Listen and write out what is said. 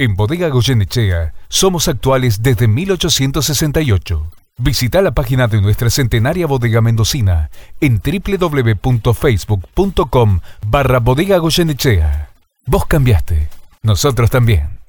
En Bodega Goyenechea somos actuales desde 1868. Visita la página de nuestra centenaria bodega mendocina en www.facebook.com barra bodega Goyenechea. Vos cambiaste, nosotros también.